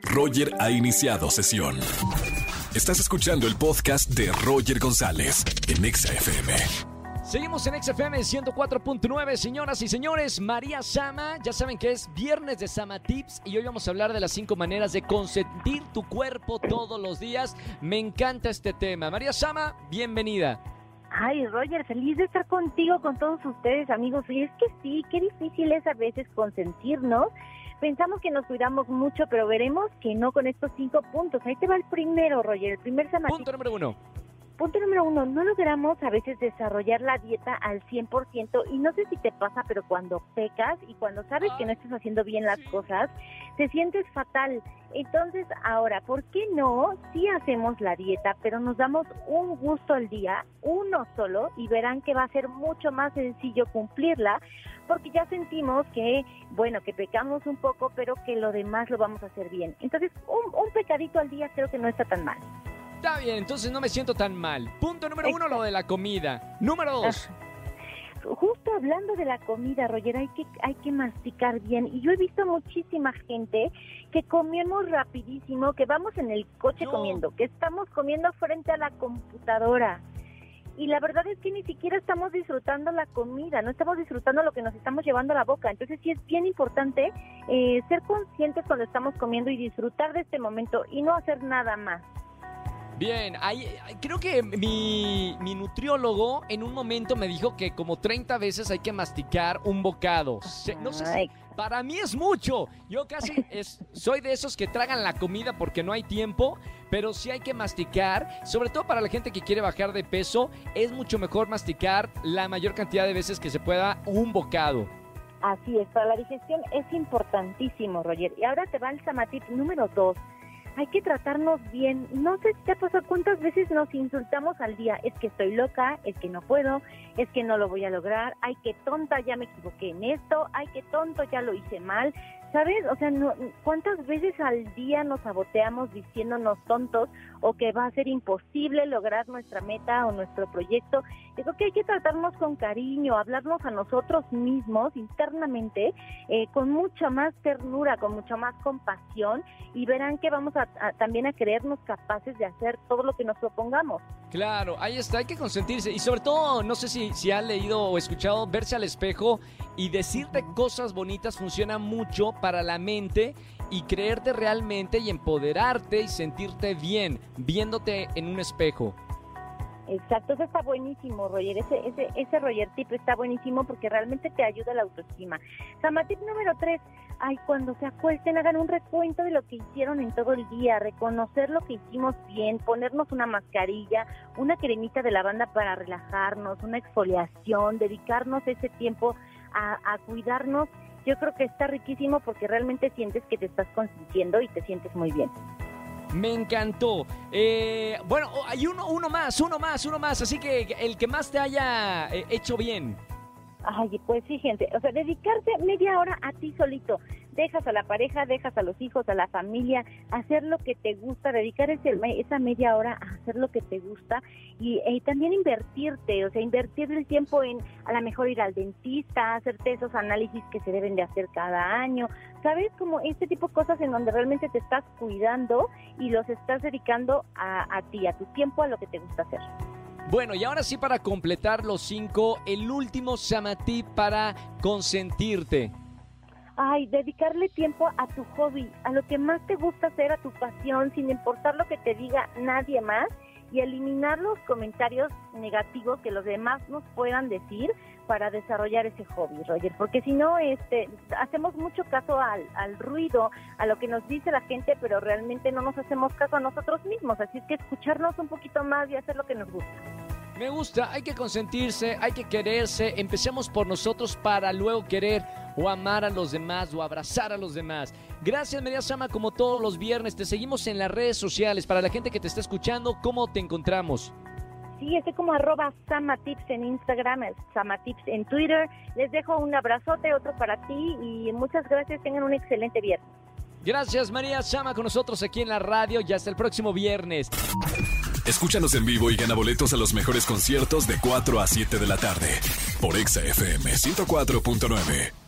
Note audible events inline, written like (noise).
Roger ha iniciado sesión. Estás escuchando el podcast de Roger González en Exa FM. Seguimos en XFM 104.9, señoras y señores. María Sama, ya saben que es viernes de Sama Tips y hoy vamos a hablar de las cinco maneras de consentir tu cuerpo todos los días. Me encanta este tema. María Sama, bienvenida. Ay, Roger, feliz de estar contigo, con todos ustedes, amigos. Y es que sí, qué difícil es a veces consentirnos. Pensamos que nos cuidamos mucho, pero veremos que no con estos cinco puntos. Ahí te va el primero, Roger, el primer Sama Punto número uno. Punto número uno, no logramos a veces desarrollar la dieta al 100% y no sé si te pasa, pero cuando pecas y cuando sabes que no estás haciendo bien las cosas, te sientes fatal. Entonces, ahora, ¿por qué no? Sí hacemos la dieta, pero nos damos un gusto al día, uno solo, y verán que va a ser mucho más sencillo cumplirla, porque ya sentimos que, bueno, que pecamos un poco, pero que lo demás lo vamos a hacer bien. Entonces, un, un pecadito al día creo que no está tan mal. Está bien, entonces no me siento tan mal. Punto número uno, lo de la comida. Número dos. Justo hablando de la comida, Roger, hay que, hay que masticar bien. Y yo he visto muchísima gente que comemos rapidísimo, que vamos en el coche No. comiendo, que estamos comiendo frente a la computadora. Y la verdad es que ni siquiera estamos disfrutando la comida, no estamos disfrutando lo que nos estamos llevando a la boca. Entonces sí es bien importante eh, ser conscientes cuando estamos comiendo y disfrutar de este momento y no hacer nada más. Bien, ahí, creo que mi, mi nutriólogo en un momento me dijo que como 30 veces hay que masticar un bocado. Se- no sé si- para mí es mucho. Yo casi (laughs) es, soy de esos que tragan la comida porque no hay tiempo, pero sí hay que masticar. Sobre todo para la gente que quiere bajar de peso, es mucho mejor masticar la mayor cantidad de veces que se pueda un bocado. Así es, para la digestión es importantísimo, Roger. Y ahora te va el Samatip número dos. Hay que tratarnos bien. No sé si te ha pasado cuántas veces nos insultamos al día. Es que estoy loca, es que no puedo, es que no lo voy a lograr. Ay, qué tonta, ya me equivoqué en esto. Ay, qué tonto, ya lo hice mal. ¿Sabes? O sea, no- ¿cuántas veces al día nos saboteamos diciéndonos tontos o que va a ser imposible lograr nuestra meta o nuestro proyecto? Digo que hay que tratarnos con cariño, hablarnos a nosotros mismos internamente eh, con mucha más ternura, con mucha más compasión y verán que vamos a, a- también a creernos capaces de hacer todo lo que nos propongamos. Claro, ahí está, hay que consentirse. Y sobre todo, no sé si, si han leído o escuchado, verse al espejo y decirte cosas bonitas funciona mucho para la mente y creerte realmente y empoderarte y sentirte bien viéndote en un espejo. Exacto, eso está buenísimo, Roger. Ese, ese, ese Roger tip está buenísimo porque realmente te ayuda la autoestima. Samatip número tres, ay, cuando se acuesten, hagan un recuento de lo que hicieron en todo el día, reconocer lo que hicimos bien, ponernos una mascarilla, una cremita de lavanda para relajarnos, una exfoliación, dedicarnos ese tiempo a, a cuidarnos. Yo creo que está riquísimo porque realmente sientes que te estás consintiendo y te sientes muy bien. Me encantó. Eh, bueno, oh, hay uno, uno más, uno más, uno más. Así que el que más te haya eh, hecho bien. Ay, pues sí, gente, o sea, dedicarse media hora a ti solito. Dejas a la pareja, dejas a los hijos, a la familia, hacer lo que te gusta, dedicar ese, esa media hora a hacer lo que te gusta y, y también invertirte, o sea, invertir el tiempo en a lo mejor ir al dentista, hacerte esos análisis que se deben de hacer cada año, ¿sabes? Como este tipo de cosas en donde realmente te estás cuidando y los estás dedicando a, a ti, a tu tiempo, a lo que te gusta hacer. Bueno, y ahora sí para completar los cinco, el último Samatip para consentirte. Ay, dedicarle tiempo a tu hobby, a lo que más te gusta hacer, a tu pasión, sin importar lo que te diga nadie más y eliminar los comentarios negativos que los demás nos puedan decir para desarrollar ese hobby, Roger, porque si no, este, hacemos mucho caso al, al ruido, a lo que nos dice la gente, pero realmente no nos hacemos caso a nosotros mismos, así es que escucharnos un poquito más y hacer lo que nos gusta. Me gusta, hay que consentirse, hay que quererse. Empecemos por nosotros para luego querer o amar a los demás o abrazar a los demás. Gracias, María Sama, como todos los viernes. Te seguimos en las redes sociales. Para la gente que te está escuchando, ¿cómo te encontramos? Sí, estoy como arroba Samatips en Instagram, Samatips en Twitter. Les dejo un abrazote, otro para ti y muchas gracias. Tengan un excelente viernes. Gracias, María Sama, con nosotros aquí en la radio y hasta el próximo viernes. Escúchanos en vivo y gana boletos a los mejores conciertos de 4 a 7 de la tarde por Exa FM 104.9.